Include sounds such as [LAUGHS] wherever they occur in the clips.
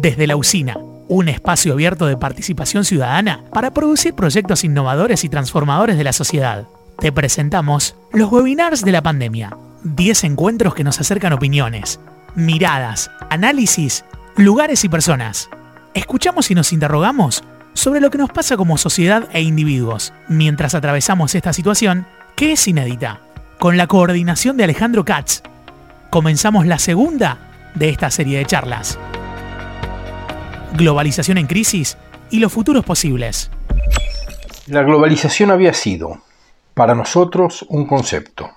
Desde la usina, un espacio abierto de participación ciudadana para producir proyectos innovadores y transformadores de la sociedad. Te presentamos los webinars de la pandemia. 10 encuentros que nos acercan opiniones, miradas, análisis, lugares y personas. Escuchamos y nos interrogamos sobre lo que nos pasa como sociedad e individuos mientras atravesamos esta situación que es inédita. Con la coordinación de Alejandro Katz, comenzamos la segunda de esta serie de charlas. Globalización en crisis y los futuros posibles. La globalización había sido, para nosotros, un concepto.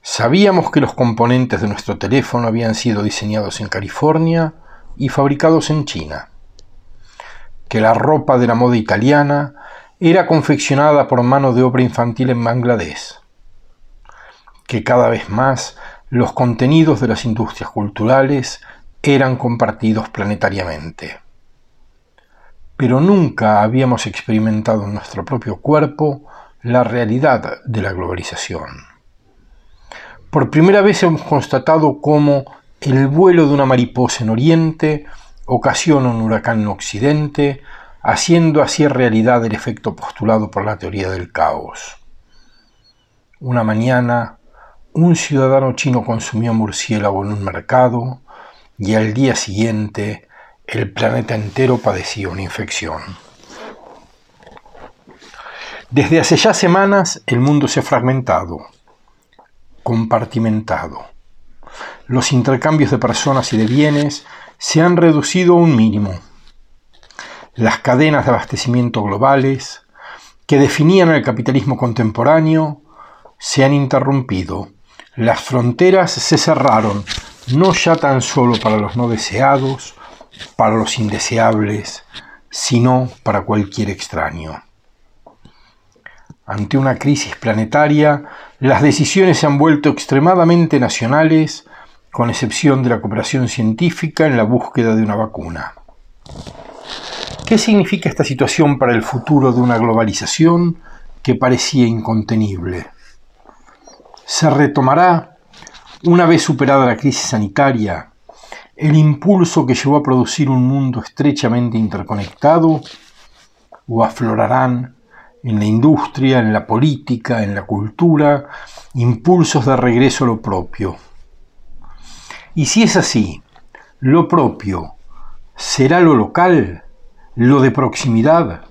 Sabíamos que los componentes de nuestro teléfono habían sido diseñados en California y fabricados en China, que la ropa de la moda italiana era confeccionada por mano de obra infantil en Bangladesh, que cada vez más los contenidos de las industrias culturales eran compartidos planetariamente. Pero nunca habíamos experimentado en nuestro propio cuerpo la realidad de la globalización. Por primera vez hemos constatado cómo el vuelo de una mariposa en Oriente ocasiona un huracán en Occidente, haciendo así realidad el efecto postulado por la teoría del caos. Una mañana, un ciudadano chino consumió murciélago en un mercado, y al día siguiente el planeta entero padecía una infección. Desde hace ya semanas el mundo se ha fragmentado, compartimentado. Los intercambios de personas y de bienes se han reducido a un mínimo. Las cadenas de abastecimiento globales que definían el capitalismo contemporáneo se han interrumpido. Las fronteras se cerraron no ya tan solo para los no deseados, para los indeseables, sino para cualquier extraño. Ante una crisis planetaria, las decisiones se han vuelto extremadamente nacionales, con excepción de la cooperación científica en la búsqueda de una vacuna. ¿Qué significa esta situación para el futuro de una globalización que parecía incontenible? ¿Se retomará una vez superada la crisis sanitaria, el impulso que llevó a producir un mundo estrechamente interconectado, o aflorarán en la industria, en la política, en la cultura, impulsos de regreso a lo propio. Y si es así, lo propio será lo local, lo de proximidad,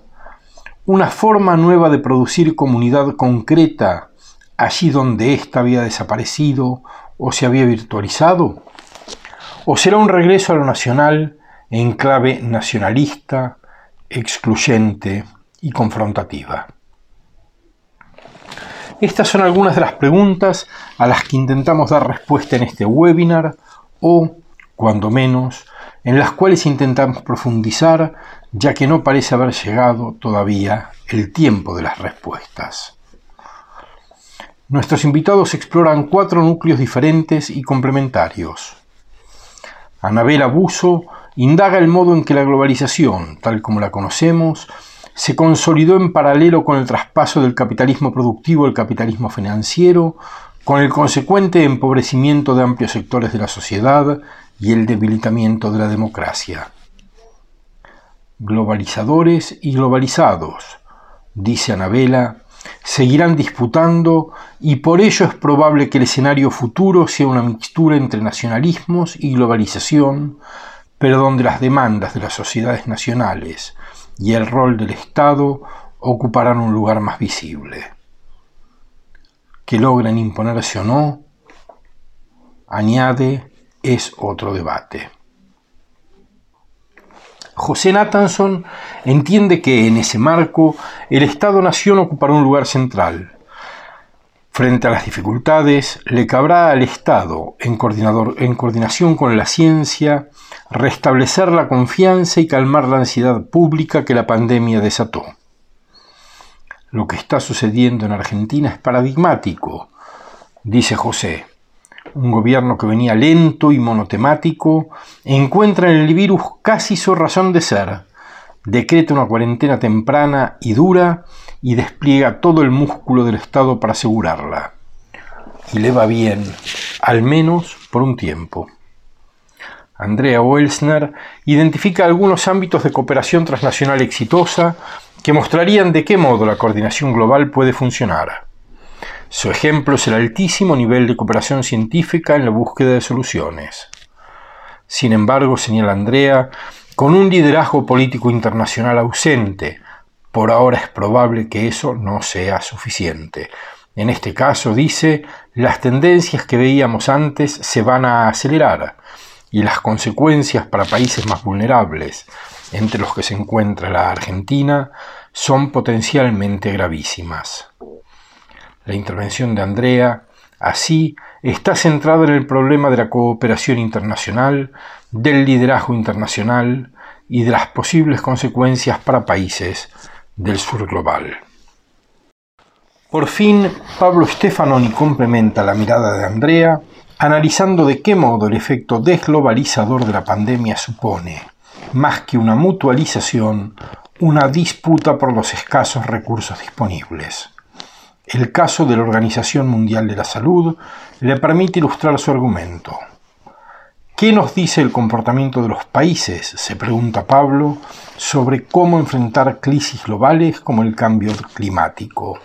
una forma nueva de producir comunidad concreta allí donde ésta había desaparecido o se había virtualizado? ¿O será un regreso a lo nacional en clave nacionalista, excluyente y confrontativa? Estas son algunas de las preguntas a las que intentamos dar respuesta en este webinar o, cuando menos, en las cuales intentamos profundizar ya que no parece haber llegado todavía el tiempo de las respuestas. Nuestros invitados exploran cuatro núcleos diferentes y complementarios. Anabel Abuso indaga el modo en que la globalización, tal como la conocemos, se consolidó en paralelo con el traspaso del capitalismo productivo al capitalismo financiero, con el consecuente empobrecimiento de amplios sectores de la sociedad y el debilitamiento de la democracia. Globalizadores y globalizados, dice Anabela, seguirán disputando y por ello es probable que el escenario futuro sea una mixtura entre nacionalismos y globalización, pero donde las demandas de las sociedades nacionales y el rol del Estado ocuparán un lugar más visible. Que logren imponerse o no, añade, es otro debate. José Nathanson entiende que en ese marco el Estado-Nación ocupará un lugar central. Frente a las dificultades, le cabrá al Estado, en, en coordinación con la ciencia, restablecer la confianza y calmar la ansiedad pública que la pandemia desató. Lo que está sucediendo en Argentina es paradigmático, dice José un gobierno que venía lento y monotemático, encuentra en el virus casi su razón de ser, decreta una cuarentena temprana y dura y despliega todo el músculo del Estado para asegurarla. Y le va bien, al menos por un tiempo. Andrea Welsner, identifica algunos ámbitos de cooperación transnacional exitosa que mostrarían de qué modo la coordinación global puede funcionar. Su ejemplo es el altísimo nivel de cooperación científica en la búsqueda de soluciones. Sin embargo, señala Andrea, con un liderazgo político internacional ausente, por ahora es probable que eso no sea suficiente. En este caso, dice, las tendencias que veíamos antes se van a acelerar y las consecuencias para países más vulnerables, entre los que se encuentra la Argentina, son potencialmente gravísimas. La intervención de Andrea, así, está centrada en el problema de la cooperación internacional, del liderazgo internacional y de las posibles consecuencias para países del sur global. Por fin, Pablo Stefanoni complementa la mirada de Andrea analizando de qué modo el efecto desglobalizador de la pandemia supone, más que una mutualización, una disputa por los escasos recursos disponibles. El caso de la Organización Mundial de la Salud le permite ilustrar su argumento. ¿Qué nos dice el comportamiento de los países, se pregunta Pablo, sobre cómo enfrentar crisis globales como el cambio climático?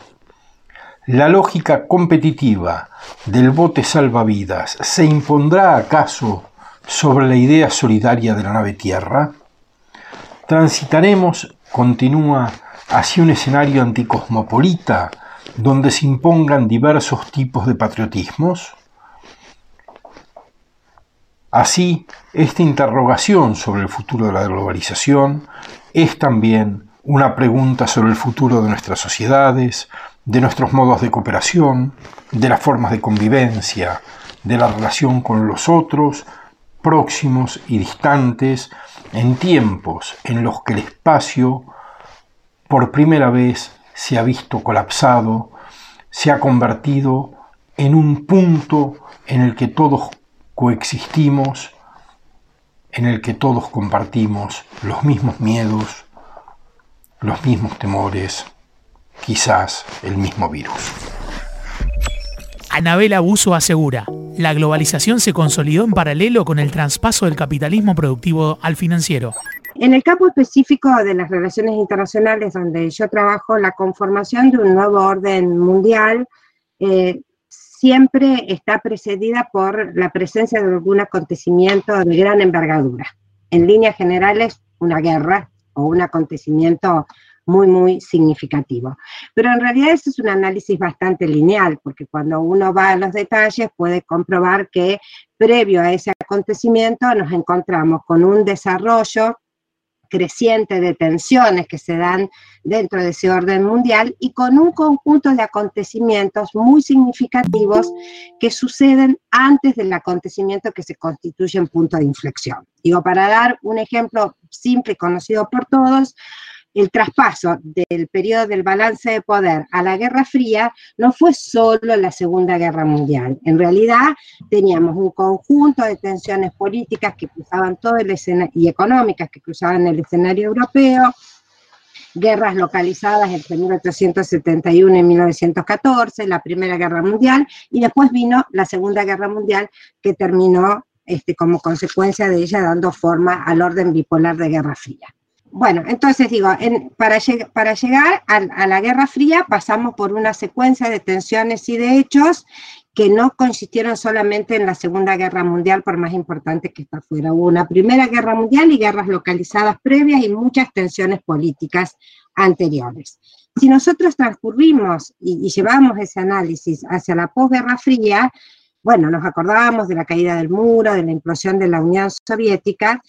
¿La lógica competitiva del bote salvavidas se impondrá acaso sobre la idea solidaria de la nave Tierra? Transitaremos, continúa, hacia un escenario anticosmopolita donde se impongan diversos tipos de patriotismos? Así, esta interrogación sobre el futuro de la globalización es también una pregunta sobre el futuro de nuestras sociedades, de nuestros modos de cooperación, de las formas de convivencia, de la relación con los otros, próximos y distantes, en tiempos en los que el espacio por primera vez se ha visto colapsado, se ha convertido en un punto en el que todos coexistimos, en el que todos compartimos los mismos miedos, los mismos temores, quizás el mismo virus. Anabela Buso asegura, la globalización se consolidó en paralelo con el traspaso del capitalismo productivo al financiero. En el campo específico de las relaciones internacionales donde yo trabajo, la conformación de un nuevo orden mundial eh, siempre está precedida por la presencia de algún acontecimiento de gran envergadura. En líneas generales, una guerra o un acontecimiento muy, muy significativo. Pero en realidad ese es un análisis bastante lineal, porque cuando uno va a los detalles puede comprobar que previo a ese acontecimiento nos encontramos con un desarrollo creciente de tensiones que se dan dentro de ese orden mundial y con un conjunto de acontecimientos muy significativos que suceden antes del acontecimiento que se constituye en punto de inflexión. Digo, para dar un ejemplo simple y conocido por todos, el traspaso del periodo del balance de poder a la Guerra Fría no fue solo la Segunda Guerra Mundial. En realidad teníamos un conjunto de tensiones políticas que cruzaban todo el escenario y económicas que cruzaban el escenario europeo, guerras localizadas entre 1871 y 1914, la Primera Guerra Mundial, y después vino la Segunda Guerra Mundial que terminó este, como consecuencia de ella dando forma al orden bipolar de Guerra Fría. Bueno, entonces digo, para, llegar a, la Guerra Fría pasamos por una secuencia de tensiones y de hechos que no consistieron solamente en la Segunda Guerra Mundial, por más importante que esta fuera. Hubo una Primera Guerra Mundial y guerras localizadas previas y muchas tensiones políticas anteriores. Si nosotros transcurrimos y, y llevamos ese análisis hacia la posguerra fría, bueno, nos acordábamos de la caída del muro, de la implosión de la Unión Soviética,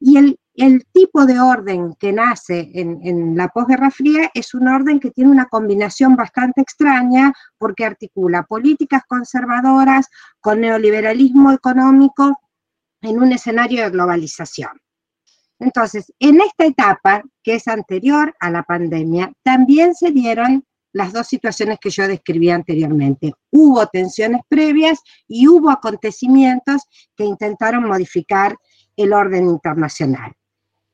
y el, el tipo de orden que nace en, la posguerra fría es un orden que tiene una combinación bastante extraña porque articula políticas conservadoras con neoliberalismo económico en un escenario de globalización. Entonces, en esta etapa, que es anterior a la pandemia, también se dieron las dos situaciones que yo describí anteriormente. Hubo tensiones previas y hubo acontecimientos que intentaron modificar el orden internacional.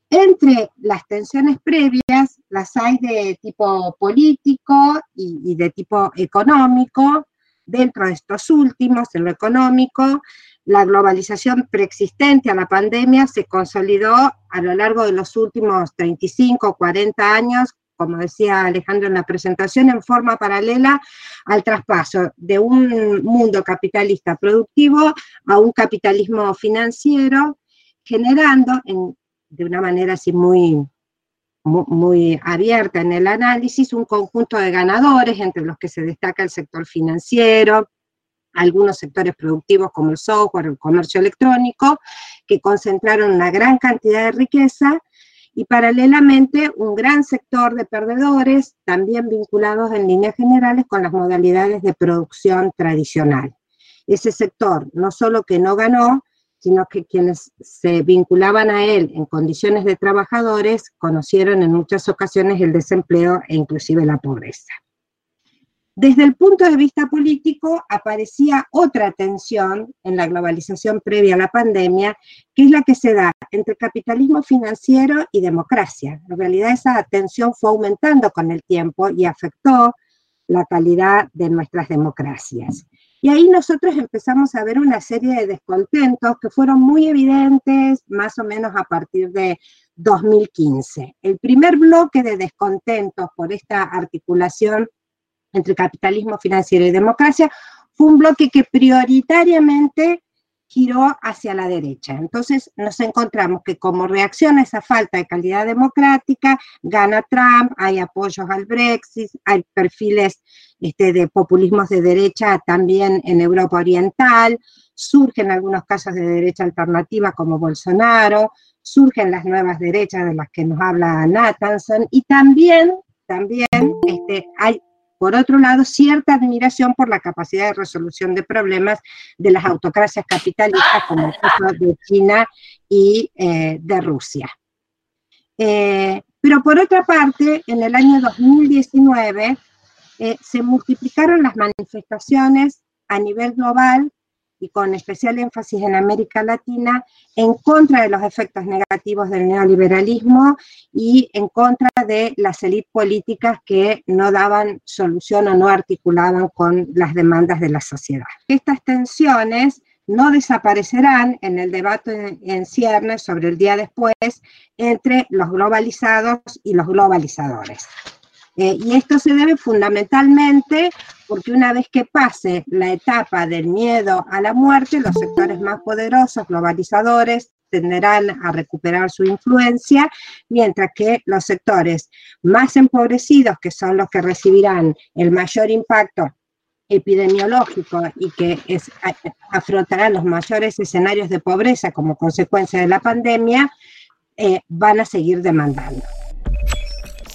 Entre las tensiones previas, las hay de tipo político y, de tipo económico. Dentro de estos últimos, en lo económico, la globalización preexistente a la pandemia se consolidó a lo largo de los últimos 35 o 40 años, como decía Alejandro en la presentación, en forma paralela al traspaso de un mundo capitalista productivo a un capitalismo financiero, generando de una manera así muy, muy, abierta en el análisis un conjunto de ganadores, entre los que se destaca el sector financiero, algunos sectores productivos como el software, el comercio electrónico, que concentraron una gran cantidad de riqueza y paralelamente un gran sector de perdedores, también vinculados en líneas generales con las modalidades de producción tradicional. Ese sector no solo que no ganó, sino que quienes se vinculaban a él en condiciones de trabajadores conocieron en muchas ocasiones el desempleo e inclusive la pobreza. Desde el punto de vista político aparecía otra tensión en la globalización previa a la pandemia, que es la que se da entre capitalismo financiero y democracia. En realidad esa tensión fue aumentando con el tiempo y afectó la calidad de nuestras democracias. Y ahí nosotros empezamos a ver una serie de descontentos que fueron muy evidentes más o menos a partir de 2015. El primer bloque de descontentos por esta articulación entre capitalismo financiero y democracia, fue un bloque que prioritariamente giró hacia la derecha. Entonces nos encontramos que como reacción a esa falta de calidad democrática, gana Trump, hay apoyos al Brexit, hay perfiles este, de populismos de derecha también en Europa Oriental, surgen algunos casos de derecha alternativa como Bolsonaro, surgen las nuevas derechas de las que nos habla Nathanson y también, también este, hay por otro lado, cierta admiración por la capacidad de resolución de problemas de las autocracias capitalistas, como el caso de China y eh, de Rusia. Eh, pero por otra parte, en el año 2019 eh, se multiplicaron las manifestaciones a nivel global y con especial énfasis en América Latina, en contra de los efectos negativos del neoliberalismo y en contra de las élites políticas que no daban solución o no articulaban con las demandas de la sociedad. Estas tensiones no desaparecerán en el debate en ciernes sobre el día después entre los globalizados y los globalizadores. Eh, y esto se debe fundamentalmente porque una vez que pase la etapa del miedo a la muerte, los sectores más poderosos, globalizadores, tenderán a recuperar su influencia, mientras que los sectores más empobrecidos, que son los que recibirán el mayor impacto epidemiológico y que afrontarán los mayores escenarios de pobreza como consecuencia de la pandemia, eh, van a seguir demandando.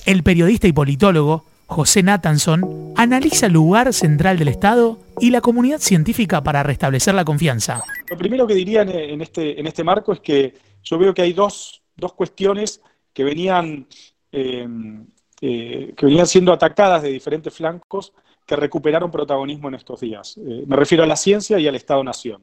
El periodista y politólogo José Nathanson analiza el lugar central del Estado y la comunidad científica para restablecer la confianza. Lo primero que diría en este, en este marco es que yo veo que hay dos, cuestiones que venían, eh, eh, que venían siendo atacadas de diferentes flancos que recuperaron protagonismo en estos días. Eh, me refiero a la ciencia y al Estado-Nación,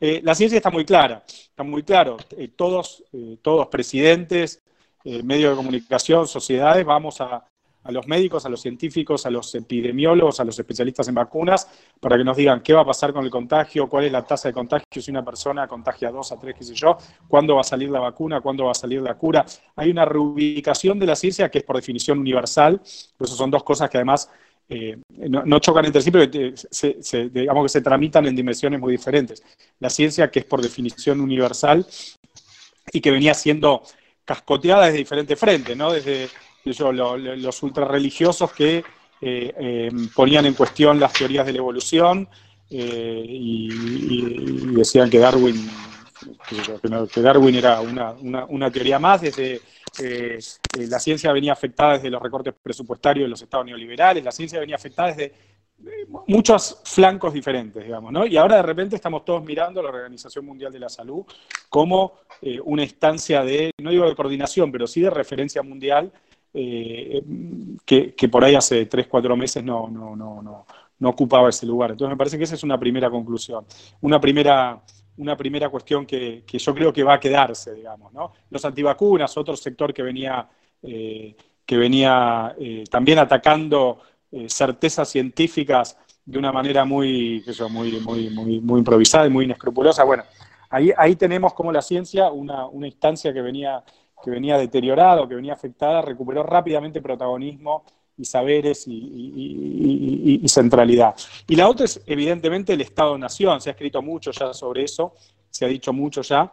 la ciencia está muy clara, está muy claro. todos, todos presidentes, eh, medios de comunicación, sociedades, vamos a, los médicos, a los científicos, a los epidemiólogos, a los especialistas en vacunas, para que nos digan qué va a pasar con el contagio, cuál es la tasa de contagio si una persona contagia dos, a tres, qué sé yo, cuándo va a salir la vacuna, cuándo va a salir la cura. Hay una reubicación de la ciencia que es por definición universal, por eso son dos cosas que además eh, no, chocan entre sí, pero se, digamos que se tramitan en dimensiones muy diferentes. La ciencia que es por definición universal y que venía siendo cascoteada desde diferentes frentes, ¿no? Desde los ultrarreligiosos que eh, eh, ponían en cuestión las teorías de la evolución eh, y, decían que Darwin, que, Darwin era una, teoría más, desde la ciencia venía afectada desde los recortes presupuestarios de los estados neoliberales, la ciencia venía afectada desde muchos flancos diferentes, digamos, ¿no? Y ahora de repente estamos todos mirando a la Organización Mundial de la Salud como eh, una instancia de, no digo de coordinación, pero sí de referencia mundial, eh, que, por ahí hace tres, cuatro meses no, no, no, no, no ocupaba ese lugar. Entonces me parece que esa es una primera conclusión, una primera, una primera cuestión que, yo creo que va a quedarse, digamos, ¿no? Los antivacunas, otro sector que venía, eh, que venía también atacando eh, certezas científicas de una manera muy, muy, muy, muy, improvisada y muy inescrupulosa. Bueno, ahí, ahí tenemos como la ciencia, una, instancia que venía, que venía deteriorada, que venía afectada, recuperó rápidamente protagonismo y saberes y, centralidad. Y la otra es, evidentemente, el Estado-Nación. Se ha escrito mucho ya sobre eso, se ha dicho mucho ya,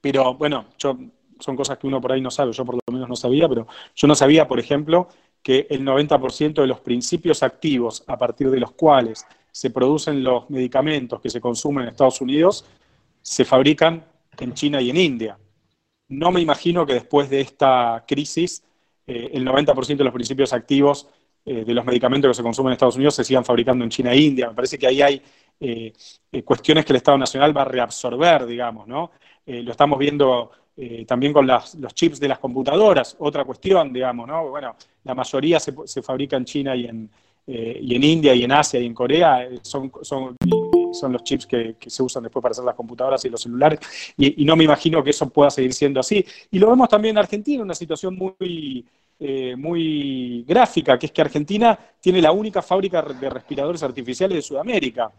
pero bueno, son cosas que uno por ahí no sabe, yo por lo menos no sabía, pero yo no sabía, por ejemplo, que el 90% de los principios activos a partir de los cuales se producen los medicamentos que se consumen en Estados Unidos se fabrican en China y en India. No me imagino que después de esta crisis eh, el 90% de los principios activos eh, de los medicamentos que se consumen en Estados Unidos se sigan fabricando en China e India. Me parece que ahí hay eh, cuestiones que el Estado Nacional va a reabsorber, digamos, ¿no? lo estamos viendo también con los chips de las computadoras, otra cuestión, digamos, ¿no? Bueno, la mayoría se, fabrica en China y en, y en India y en Asia y en Corea, son, son, son los chips que, se usan después para hacer las computadoras y los celulares, y, y, no me imagino que eso pueda seguir siendo así. Y lo vemos también en Argentina, una situación muy, eh, muy gráfica, que es que Argentina tiene la única fábrica de respiradores artificiales de Sudamérica.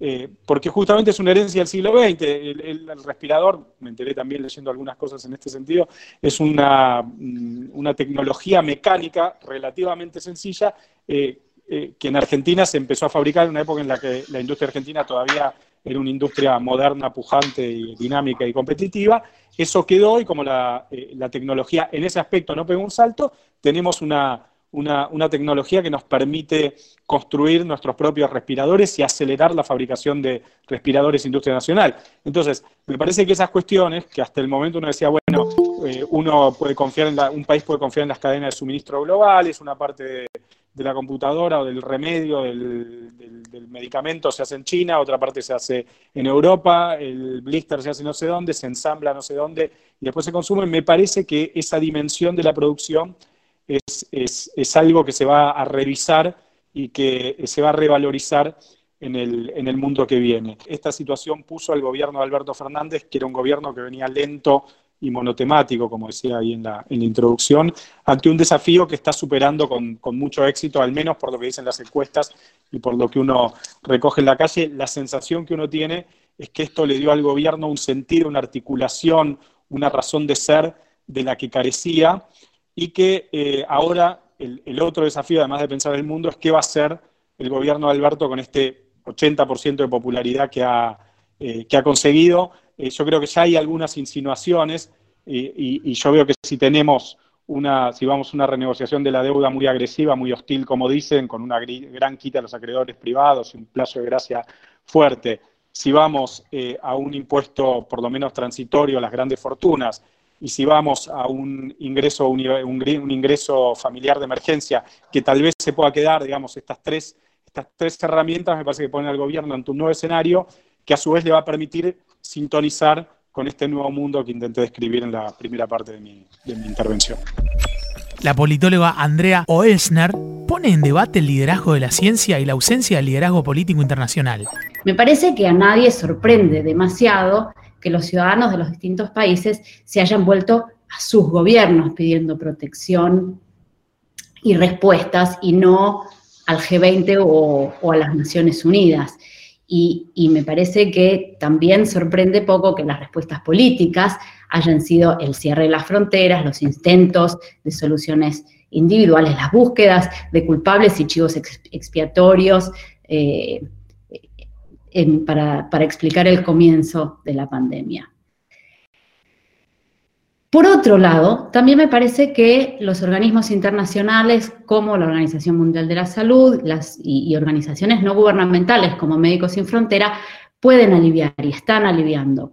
Eh, porque justamente es una herencia del siglo XX. El, respirador, me enteré también leyendo algunas cosas en este sentido, es una, mm, una tecnología mecánica relativamente sencilla eh, que en Argentina se empezó a fabricar en una época en la que la industria argentina todavía era una industria moderna, pujante, y dinámica y competitiva. Eso quedó y como eh, la, tecnología en ese aspecto no pegó un salto, tenemos una, una, tecnología que nos permite construir nuestros propios respiradores y acelerar la fabricación de respiradores industria nacional. Entonces, me parece que esas cuestiones, que hasta el momento uno decía, bueno, eh, uno puede confiar en un país puede confiar en las cadenas de suministro globales, una parte de, de la computadora o del remedio, del, medicamento se hace en China, otra parte se hace en Europa, el blister se hace no sé dónde, se ensambla no sé dónde y después se consume. Me parece que esa dimensión de la producción es, es, algo que se va a revisar y que se va a revalorizar en el, en el mundo que viene. Esta situación puso al gobierno de Alberto Fernández, que era un gobierno que venía lento y monotemático, como decía ahí en la, en la introducción, ante un desafío que está superando con, con, mucho éxito, al menos por lo que dicen las encuestas y por lo que uno recoge en la calle. La sensación que uno tiene es que esto le dio al gobierno un sentido, una articulación, una razón de ser de la que carecía y que eh, ahora el, otro desafío, además de pensar el mundo, es qué va a hacer el gobierno de Alberto con este 80% de popularidad que ha, eh, que ha conseguido. Eh, yo creo que ya hay algunas insinuaciones y, yo veo que si tenemos una, si vamos a una renegociación de la deuda muy agresiva, muy hostil, como dicen, con una gran quita a los acreedores privados y un plazo de gracia fuerte, si vamos a un impuesto por lo menos transitorio a las grandes fortunas, y si vamos a un ingreso, un, un, ingreso familiar de emergencia que tal vez se pueda quedar, digamos, estas tres, estas tres herramientas me parece que ponen al gobierno ante un nuevo escenario que a su vez le va a permitir sintonizar con este nuevo mundo que intenté describir en la primera parte de mi, intervención. La politóloga Andrea Oelsner pone en debate el liderazgo de la ciencia y la ausencia del liderazgo político internacional. Me parece que a nadie sorprende demasiado que los ciudadanos de los distintos países se hayan vuelto a sus gobiernos pidiendo protección y respuestas y no al G20 o a las Naciones Unidas. Y, me parece que también sorprende poco que las respuestas políticas hayan sido el cierre de las fronteras, los intentos de soluciones individuales, las búsquedas de culpables y chivos expiatorios eh, para, explicar el comienzo de la pandemia. Por otro lado, también me parece que los organismos internacionales como la Organización Mundial de la Salud y, organizaciones no gubernamentales como Médicos Sin Frontera pueden aliviar y están aliviando.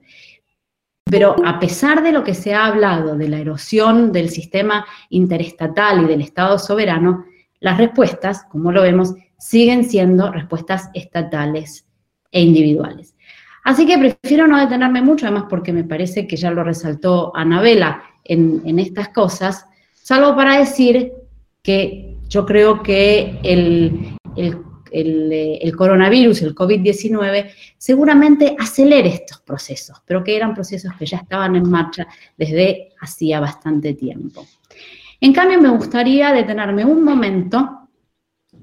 Pero a pesar de lo que se ha hablado de la erosión del sistema interestatal y del Estado soberano, las respuestas, como lo vemos, siguen siendo respuestas estatales e individuales. Así que prefiero no detenerme mucho, además porque me parece que ya lo resaltó Anabela en, estas cosas, salvo para decir que yo creo que el, el coronavirus, el COVID-19, seguramente acelere estos procesos, pero que eran procesos que ya estaban en marcha desde hacía bastante tiempo. En cambio, me gustaría detenerme un momento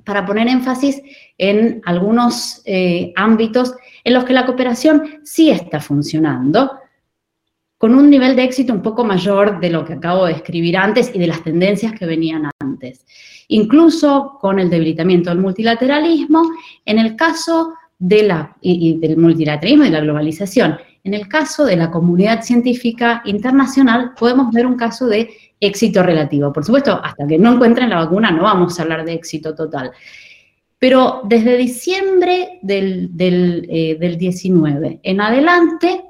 para poner énfasis en algunos eh, ámbitos en los que la cooperación sí está funcionando, con un nivel de éxito un poco mayor de lo que acabo de escribir antes y de las tendencias que venían antes. Incluso con el debilitamiento del multilateralismo, en el caso de la, y, del multilateralismo y la globalización. En el caso de la comunidad científica internacional, podemos ver un caso de éxito relativo. Por supuesto, hasta que no encuentren la vacuna no vamos a hablar de éxito total. Pero desde diciembre del, del, eh, del 19 en adelante,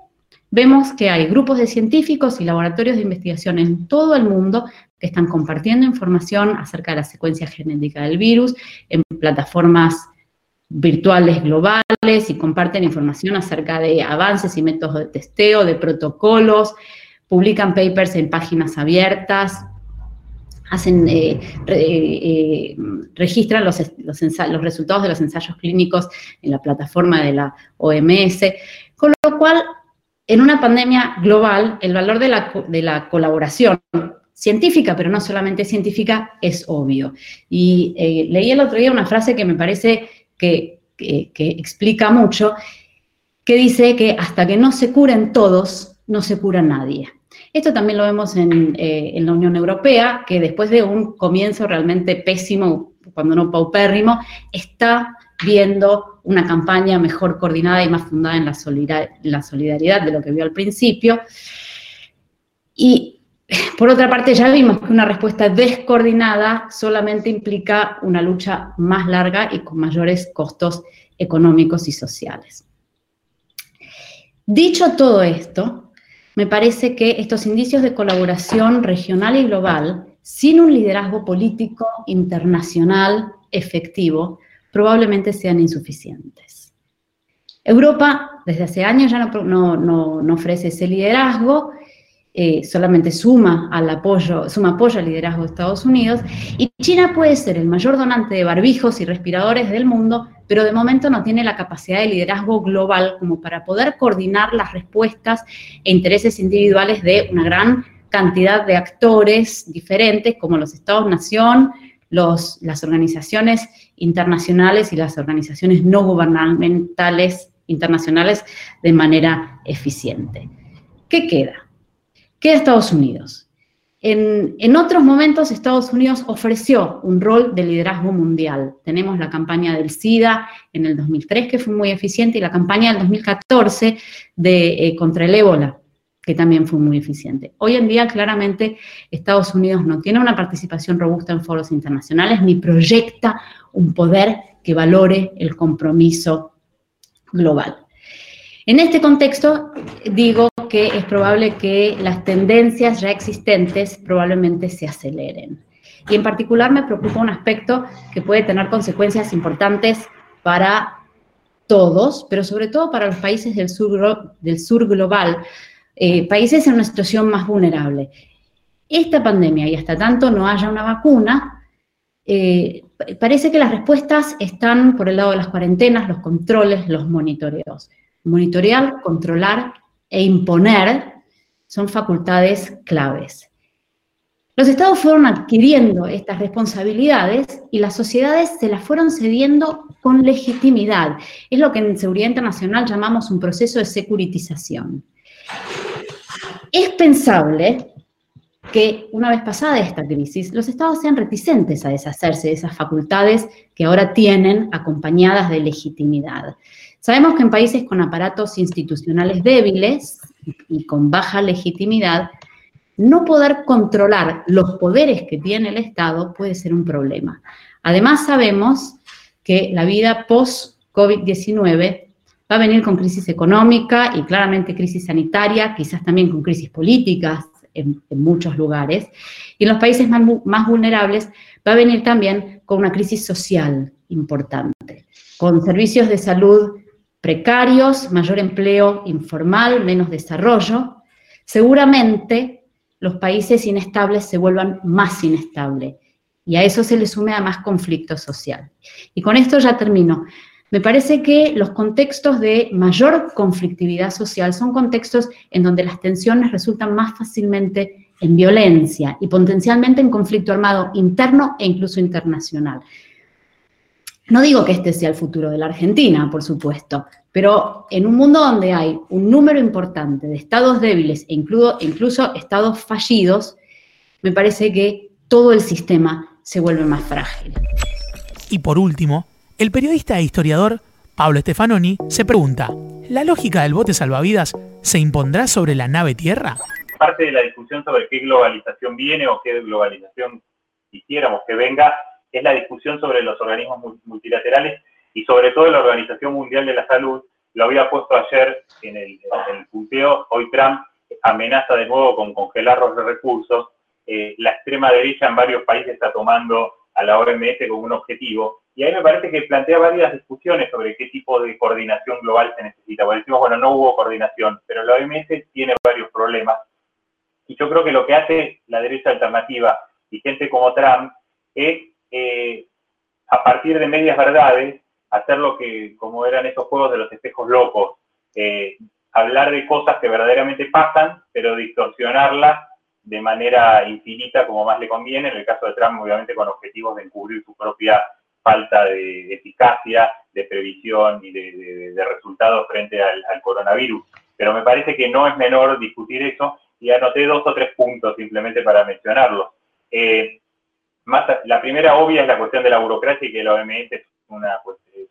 vemos que hay grupos de científicos y laboratorios de investigación en todo el mundo que están compartiendo información acerca de la secuencia genética del virus en plataformas virtuales globales y comparten información acerca de avances y métodos de testeo, de protocolos, publican papers en páginas abiertas, hacen, eh, eh, registran los, los, resultados de los ensayos clínicos en la plataforma de la OMS, con lo cual, en una pandemia global, el valor de la, de la colaboración científica, pero no solamente científica, es obvio. Y eh, leí el otro día una frase que me parece que, explica mucho, que dice que hasta que no se curen todos, no se cura nadie. Esto también lo vemos en, eh, en, la Unión Europea, que después de un comienzo realmente pésimo, cuando no paupérrimo, está viendo una campaña mejor coordinada y más fundada en la, la solidaridad de lo que vio al principio. Y por otra parte, ya vimos que una respuesta descoordinada solamente implica una lucha más larga y con mayores costos económicos y sociales. Dicho todo esto, me parece que estos indicios de colaboración regional y global, sin un liderazgo político internacional efectivo, probablemente sean insuficientes. Europa desde hace años ya no, no ofrece ese liderazgo eh, solamente suma al apoyo, suma apoyo al liderazgo de Estados Unidos, y China puede ser el mayor donante de barbijos y respiradores del mundo, pero de momento no tiene la capacidad de liderazgo global como para poder coordinar las respuestas e intereses individuales de una gran cantidad de actores diferentes como los Estados-nación, las organizaciones internacionales y las organizaciones no gubernamentales internacionales de manera eficiente. ¿Qué queda? ¿Qué Estados Unidos? En, otros momentos Estados Unidos ofreció un rol de liderazgo mundial. Tenemos la campaña del SIDA en el 2003, que fue muy eficiente, y la campaña del 2014 de, eh, contra el ébola, que también fue muy eficiente. Hoy en día, claramente, Estados Unidos no tiene una participación robusta en foros internacionales, ni proyecta un poder que valore el compromiso global. En este contexto, digo que es probable que las tendencias ya existentes probablemente se aceleren. Y en particular me preocupa un aspecto que puede tener consecuencias importantes para todos, pero sobre todo para los países del sur, del sur global, eh, países en una situación más vulnerable. Esta pandemia, y hasta tanto no haya una vacuna, eh, parece que las respuestas están por el lado de las cuarentenas, los controles, los monitoreos. Monitorear, controlar e imponer son facultades claves. Los estados fueron adquiriendo estas responsabilidades y las sociedades se las fueron cediendo con legitimidad. Es lo que en seguridad internacional llamamos un proceso de securitización. Es pensable que una vez pasada esta crisis, los estados sean reticentes a deshacerse de esas facultades que ahora tienen acompañadas de legitimidad. Sabemos que en países con aparatos institucionales débiles y con baja legitimidad, no poder controlar los poderes que tiene el Estado puede ser un problema. Además, sabemos que la vida post-COVID-19 va a venir con crisis económica y claramente crisis sanitaria, quizás también con crisis políticas en, muchos lugares. Y en los países más, más vulnerables va a venir también con una crisis social importante, con servicios de salud precarios, mayor empleo informal, menos desarrollo, seguramente los países inestables se vuelvan más inestables. Y a eso se le sume además conflicto social. Y con esto ya termino. Me parece que los contextos de mayor conflictividad social son contextos en donde las tensiones resultan más fácilmente en violencia y potencialmente en conflicto armado interno e incluso internacional. No digo que este sea el futuro de la Argentina, por supuesto, pero en un mundo donde hay un número importante de estados débiles e incluso estados fallidos, me parece que todo el sistema se vuelve más frágil. Y por último, el periodista e historiador Pablo Stefanoni se pregunta, ¿la lógica del bote salvavidas se impondrá sobre la nave Tierra? Parte de la discusión sobre qué globalización viene o qué globalización quisiéramos que venga es la discusión sobre los organismos multilaterales y sobre todo la Organización Mundial de la Salud. Lo había puesto ayer en el, punteo, hoy Trump amenaza de nuevo con congelar los recursos. Eh, la extrema derecha en varios países está tomando a la OMS como un objetivo. Y ahí me parece que plantea varias discusiones sobre qué tipo de coordinación global se necesita. Porque decimos, bueno, no hubo coordinación, pero la OMS tiene varios problemas. Y yo creo que lo que hace la derecha alternativa y gente como Trump es a partir de medias verdades, hacer lo que, como eran esos juegos de los espejos locos, eh, hablar de cosas que verdaderamente pasan, pero distorsionarlas de manera infinita como más le conviene, en el caso de Trump obviamente con objetivos de encubrir su propia falta de, eficacia, de previsión y de, resultados frente al, coronavirus. Pero me parece que no es menor discutir eso y anoté dos o tres puntos simplemente para mencionarlos. Eh, la primera obvia es la cuestión de la burocracia y que la OMS es una, pues, es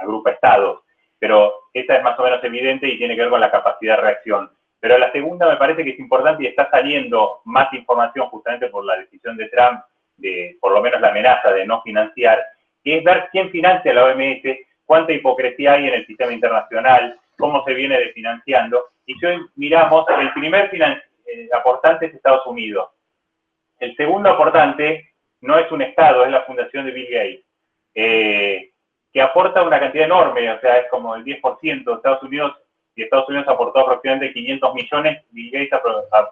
agrupa estados, pero esa es más o menos evidente y tiene que ver con la capacidad de reacción. Pero la segunda me parece que es importante y está saliendo más información justamente por la decisión de Trump, de por lo menos la amenaza de no financiar, que es ver quién financia la OMS, cuánta hipocresía hay en el sistema internacional, cómo se viene desfinanciando. Y si hoy miramos, el primer eh, aportante es Estados Unidos, el segundo aportante no es un Estado, es la fundación de Bill Gates, eh, que aporta una cantidad enorme, o sea, es como el 10% de Estados Unidos, y Estados Unidos aportó aproximadamente 500 millones, Bill Gates,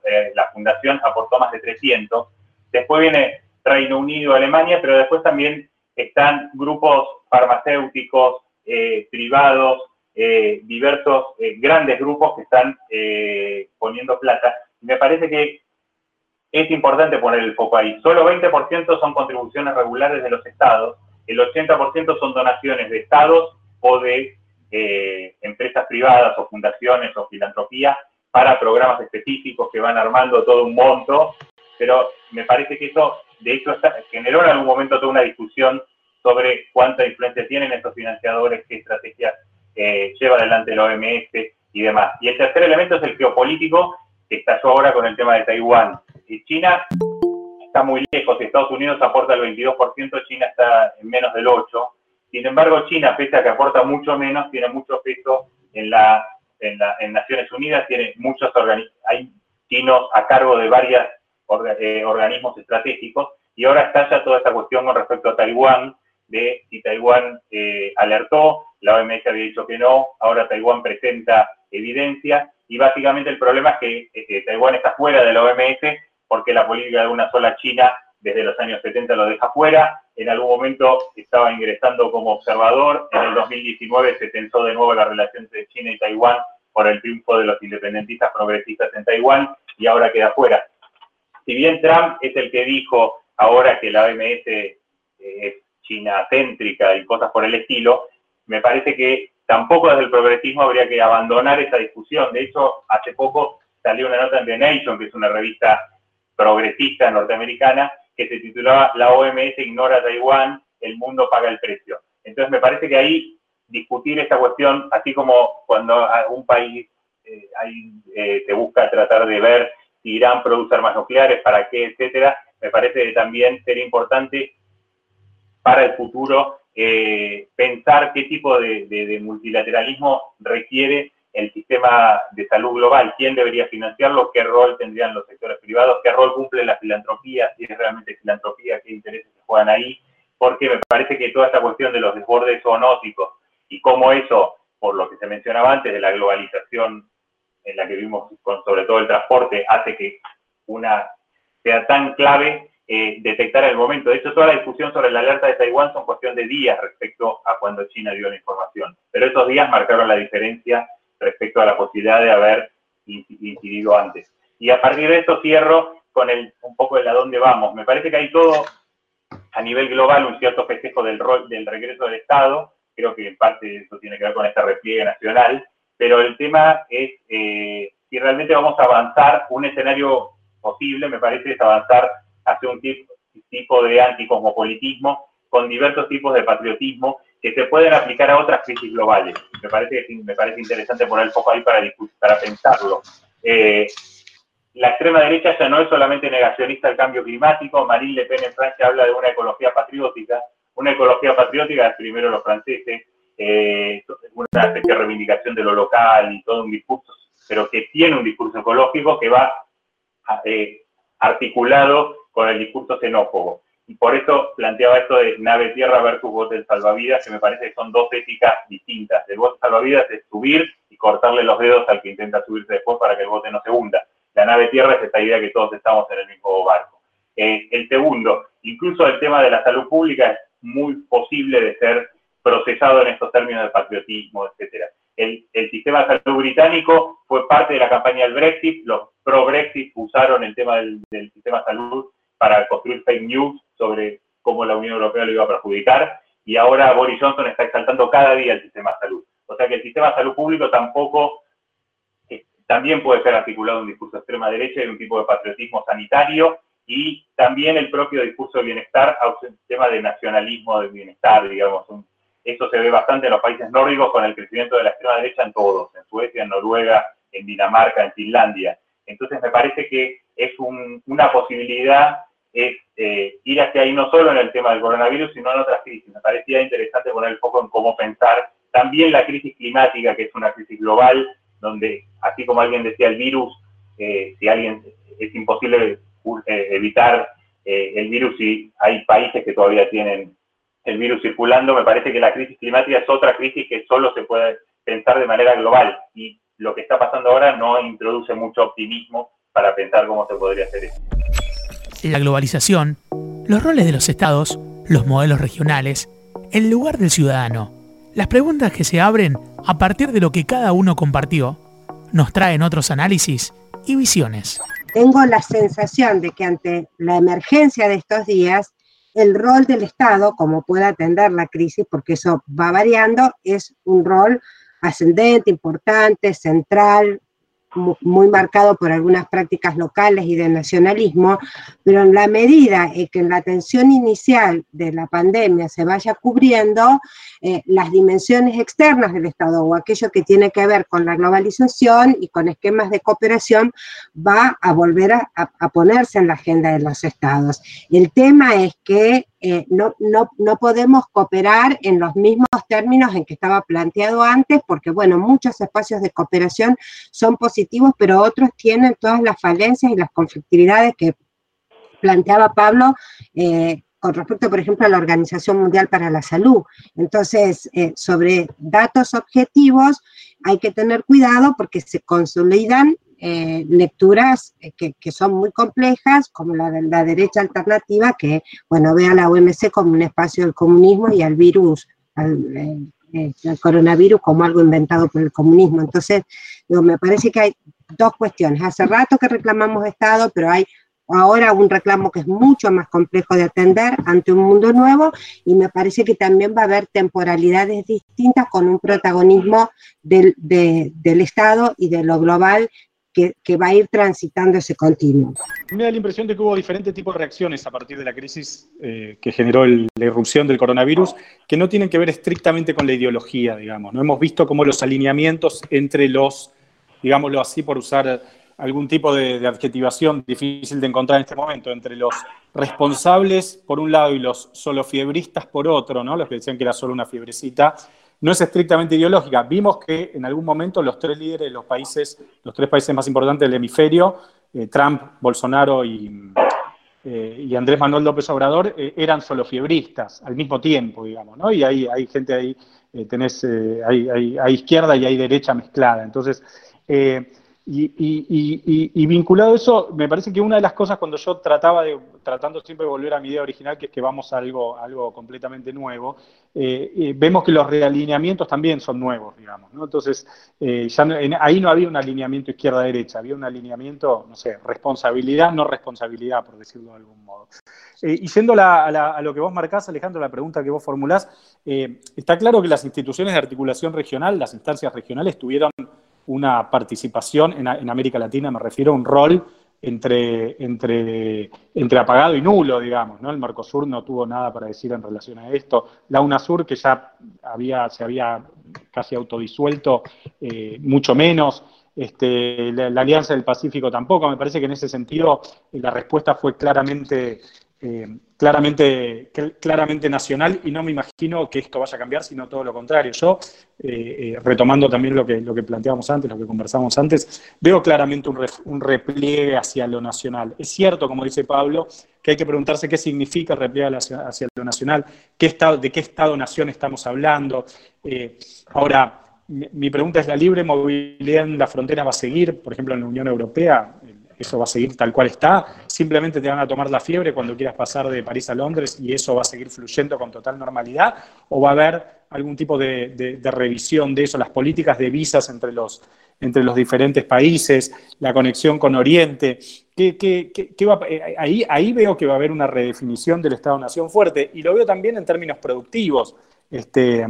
eh, la fundación, aportó más de 300. Después viene Reino Unido, Alemania, pero después también están grupos farmacéuticos, eh, privados, diversos, grandes grupos que están poniendo plata. Me parece que es importante poner el foco ahí. Solo 20% son contribuciones regulares de los estados, el 80% son donaciones de estados o de eh, empresas privadas o fundaciones o filantropía para programas específicos que van armando todo un monto, pero me parece que eso, de hecho, generó en algún momento toda una discusión sobre cuánta influencia tienen estos financiadores, qué estrategias eh, lleva adelante la OMS y demás. Y el tercer elemento es el geopolítico, que estalló ahora con el tema de Taiwán. China está muy lejos, Estados Unidos aporta el 22%, China está en menos del 8%. Sin embargo, China, pese a que aporta mucho menos, tiene mucho peso en, la, en, Naciones Unidas, tiene muchos hay chinos a cargo de varios eh, organismos estratégicos, y ahora está ya toda esta cuestión con respecto a Taiwán, de si Taiwán eh, alertó, la OMS había dicho que no, ahora Taiwán presenta evidencia, y básicamente el problema es que eh, Taiwán está fuera de la OMS porque la política de una sola China desde los años 70 lo deja fuera. En algún momento estaba ingresando como observador. En el 2019 se tensó de nuevo la relación entre China y Taiwán por el triunfo de los independentistas progresistas en Taiwán y ahora queda fuera. Si bien Trump es el que dijo ahora que la OMS eh, es China céntrica y cosas por el estilo, me parece que tampoco desde el progresismo habría que abandonar esa discusión. De hecho, hace poco salió una nota en The Nation, que es una revista progresista norteamericana que se titulaba La OMS ignora a Taiwán, el mundo paga el precio. Entonces me parece que ahí discutir esta cuestión, así como cuando un país eh, eh, se busca tratar de ver si Irán produce armas nucleares, para qué, etcétera, me parece que también sería importante para el futuro eh, pensar qué tipo de multilateralismo requiere el sistema de salud global, quién debería financiarlo, qué rol tendrían los sectores privados, qué rol cumple la filantropía, si es realmente filantropía, qué intereses se juegan ahí, porque me parece que toda esta cuestión de los desbordes zoonóticos y cómo eso, por lo que se mencionaba antes de la globalización en la que vimos con sobre todo el transporte, hace que una sea tan clave eh, detectar el momento. De hecho, toda la discusión sobre la alerta de Taiwán son cuestión de días respecto a cuando China dio la información. Pero esos días marcaron la diferencia respecto a la posibilidad de haber incidido antes. Y a partir de esto cierro con el, un poco de a dónde vamos. Me parece que hay todo, a nivel global un cierto festejo del rol del regreso del Estado, creo que en parte eso tiene que ver con este repliegue nacional, pero el tema es eh, si realmente vamos a avanzar, un escenario posible, me parece, es avanzar hacia un tipo, de anticosmopolitismo con diversos tipos de patriotismo que se pueden aplicar a otras crisis globales. Me parece, me parece interesante poner el foco ahí para, para pensarlo. Eh, la extrema derecha ya no es solamente negacionista del cambio climático, Marine Le Pen en Francia habla de una ecología patriótica, una ecología patriótica es primero los franceses, eh, una reivindicación de lo local y todo un discurso, pero que tiene un discurso ecológico que va eh, articulado con el discurso xenófobo. Y por eso planteaba esto de nave tierra versus bote salvavidas, que me parece que son dos éticas distintas. El bote salvavidas es subir y cortarle los dedos al que intenta subirse después para que el bote no se hunda. La nave tierra es esta idea que todos estamos en el mismo barco. Eh, el segundo, incluso el tema de la salud pública es muy posible de ser procesado en estos términos de patriotismo, etcétera. El, el, sistema de salud británico fue parte de la campaña del Brexit, los pro-Brexit usaron el tema del, del sistema de salud para construir fake news sobre cómo la Unión Europea lo iba a perjudicar, y ahora Boris Johnson está exaltando cada día el sistema de salud. O sea que el sistema de salud público tampoco, eh, también puede ser articulado un discurso de extrema derecha y un tipo de patriotismo sanitario, y también el propio discurso de bienestar a un tema de nacionalismo de bienestar, digamos. eso se ve bastante en los países nórdicos con el crecimiento de la extrema derecha en todos, en Suecia, en Noruega, en Dinamarca, en Finlandia. Entonces me parece que es una posibilidad es eh, ir hacia ahí no solo en el tema del coronavirus, sino en otras crisis. Me parecía interesante poner el foco en cómo pensar también la crisis climática, que es una crisis global, donde, así como alguien decía, el virus, eh, si alguien es imposible eh, evitar el virus y hay países que todavía tienen el virus circulando, me parece que la crisis climática es otra crisis que solo se puede pensar de manera global y lo que está pasando ahora no introduce mucho optimismo para pensar cómo se podría hacer eso la globalización, los roles de los estados, los modelos regionales, el lugar del ciudadano, las preguntas que se abren a partir de lo que cada uno compartió, nos traen otros análisis y visiones. Tengo la sensación de que ante la emergencia de estos días, el rol del Estado, como puede atender la crisis, porque eso va variando, es un rol ascendente, importante, central, muy marcado por algunas prácticas locales y de nacionalismo, pero en la medida en que la atención inicial de la pandemia se vaya cubriendo eh, las dimensiones externas del Estado o aquello que tiene que ver con la globalización y con esquemas de cooperación, va a volver a ponerse en la agenda de los Estados. El tema es que eh, no, no, no, podemos cooperar en los mismos términos en que estaba planteado antes, porque, bueno, muchos espacios de cooperación son positivos, pero otros tienen todas las falencias y las conflictividades que planteaba Pablo. Eh, con respecto, por ejemplo, a la Organización Mundial para la Salud. Entonces, eh, sobre datos objetivos hay que tener cuidado porque se consolidan eh, lecturas eh, que, son muy complejas, como la de la derecha alternativa, que, bueno, ve a la OMC como un espacio del comunismo y al virus, al, eh, coronavirus como algo inventado por el comunismo. Entonces, me parece que hay dos cuestiones. Hace rato que reclamamos Estado, pero hay ahora un reclamo que es mucho más complejo de atender ante un mundo nuevo y me parece que también va a haber temporalidades distintas con un protagonismo del, del Estado y de lo global que, va a ir transitando ese continuo. Me da la impresión de que hubo diferentes tipos de reacciones a partir de la crisis eh, que generó la irrupción del coronavirus, que no tienen que ver estrictamente con la ideología, digamos. No hemos visto como los alineamientos entre los, digámoslo así, por usar algún tipo de, de, adjetivación difícil de encontrar en este momento, entre los responsables por un lado y los solo fiebristas por otro, ¿no? los que decían que era solo una fiebrecita, no es estrictamente ideológica. Vimos que en algún momento los tres líderes de los países, los tres países más importantes del hemisferio, eh, Trump, Bolsonaro y, eh, y, Andrés Manuel López Obrador, eh, eran solo fiebristas al mismo tiempo, digamos, ¿no? Y hay, hay gente ahí, tenés, hay, hay, izquierda y hay derecha mezclada. Entonces, Y, vinculado a eso, me parece que una de las cosas cuando yo trataba de, tratando siempre de volver a mi idea original, que es que vamos a algo, algo completamente nuevo, eh, eh, vemos que los realineamientos también son nuevos, digamos, ¿no? Entonces, eh, ahí no había un alineamiento izquierda-derecha, había un alineamiento, no sé, responsabilidad, no responsabilidad, por decirlo de algún modo. y yendo a, a, lo que vos marcás, Alejandro, la pregunta que vos formulás, está claro que las instituciones de articulación regional, las instancias regionales, tuvieron una participación en, América Latina, me refiero a un rol entre, entre, entre apagado y nulo, digamos. ¿no? El Mercosur no tuvo nada para decir en relación a esto. La UNASUR, que ya había, se había casi autodisuelto, eh, mucho menos. Este, la, Alianza del Pacífico tampoco. Me parece que en ese sentido la respuesta fue claramente eh, claramente, claramente nacional y no me imagino que esto vaya a cambiar, sino todo lo contrario. Yo, eh, eh, retomando también lo que, lo que antes, lo que conversamos antes, veo claramente un, repliegue hacia lo nacional. Es cierto, como dice Pablo, que hay que preguntarse qué significa el repliegue hacia, lo nacional, qué estado, de qué Estado-nación estamos hablando. ahora, mi, pregunta es, ¿la libre movilidad en la frontera va a seguir, por ejemplo, en la Unión Europea? Eso va a seguir tal cual está, simplemente te van a tomar la fiebre cuando quieras pasar de París a Londres y eso va a seguir fluyendo con total normalidad, o va a haber algún tipo de, revisión de eso, las políticas de visas entre los, entre los diferentes países, la conexión con Oriente. Eh, ahí, ahí veo que va a haber una redefinición del Estado-Nación fuerte y lo veo también en términos productivos este,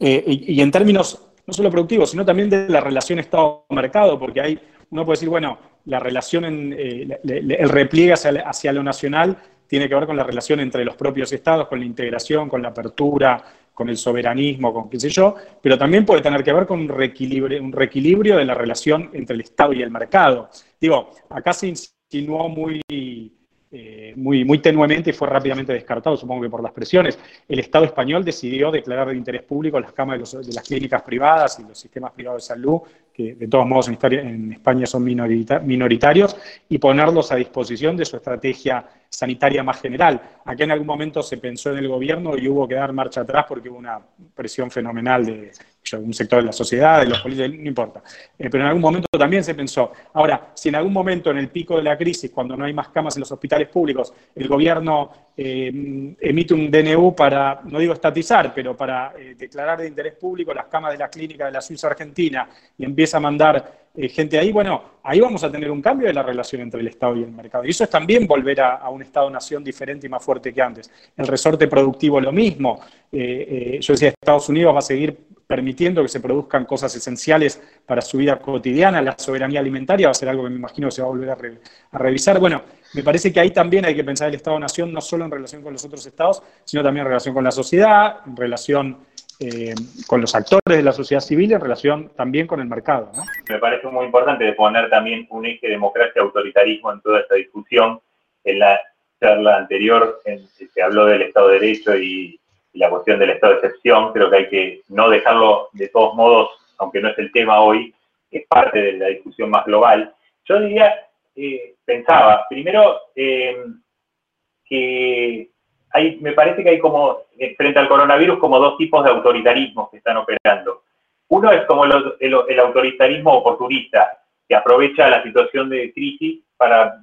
eh, y, y en términos no solo productivos, sino también de la relación Estado-mercado, porque hay, uno puede decir, bueno, la relación, eh, el repliegue hacia, lo nacional tiene que ver con la relación entre los propios estados, con la integración, con la apertura, con el soberanismo, con qué sé yo, pero también puede tener que ver con un reequilibrio, un reequilibrio de la relación entre el Estado y el mercado. Digo, acá se insinuó muy, eh, muy, muy tenuemente y fue rápidamente descartado, supongo que por las presiones. El Estado español decidió declarar de interés público las camas de, de las clínicas privadas y los sistemas privados de salud que de todos modos en, España son minoritarios, y ponerlos a disposición de su estrategia sanitaria más general. Aquí en algún momento se pensó en el gobierno y hubo que dar marcha atrás porque hubo una presión fenomenal de, un sector de la sociedad, de los políticos, no importa. Eh, pero en algún momento también se pensó. Ahora, si en algún momento en el pico de la crisis, cuando no hay más camas en los hospitales públicos, el gobierno eh, emite un DNU para, no digo estatizar, pero para eh, declarar de interés público las camas de la clínica de la Suiza Argentina y empieza a mandar eh, gente ahí, bueno, ahí vamos a tener un cambio de la relación entre el Estado y el mercado. Y eso es también volver a, un Estado-nación diferente y más fuerte que antes. El resorte productivo lo mismo. Eh, eh, yo decía, Estados Unidos va a seguir permitiendo que se produzcan cosas esenciales para su vida cotidiana. La soberanía alimentaria va a ser algo que me imagino que se va a volver a, a revisar. Bueno, me parece que ahí también hay que pensar el Estado-nación no solo en relación con los otros estados, sino también en relación con la sociedad, en relación eh, con los actores de la sociedad civil en relación también con el mercado. Me parece muy importante poner también un eje democracia-autoritarismo en toda esta discusión. En la charla anterior se habló del Estado de Derecho y, la cuestión del Estado de excepción. Creo que hay que no dejarlo de todos modos, aunque no es el tema hoy, es parte de la discusión más global. Yo diría, eh, pensaba, primero, eh, que me parece que hay como, eh, frente al coronavirus, como dos tipos de autoritarismos que están operando. Uno es como el, autoritarismo oportunista, que aprovecha la situación de crisis para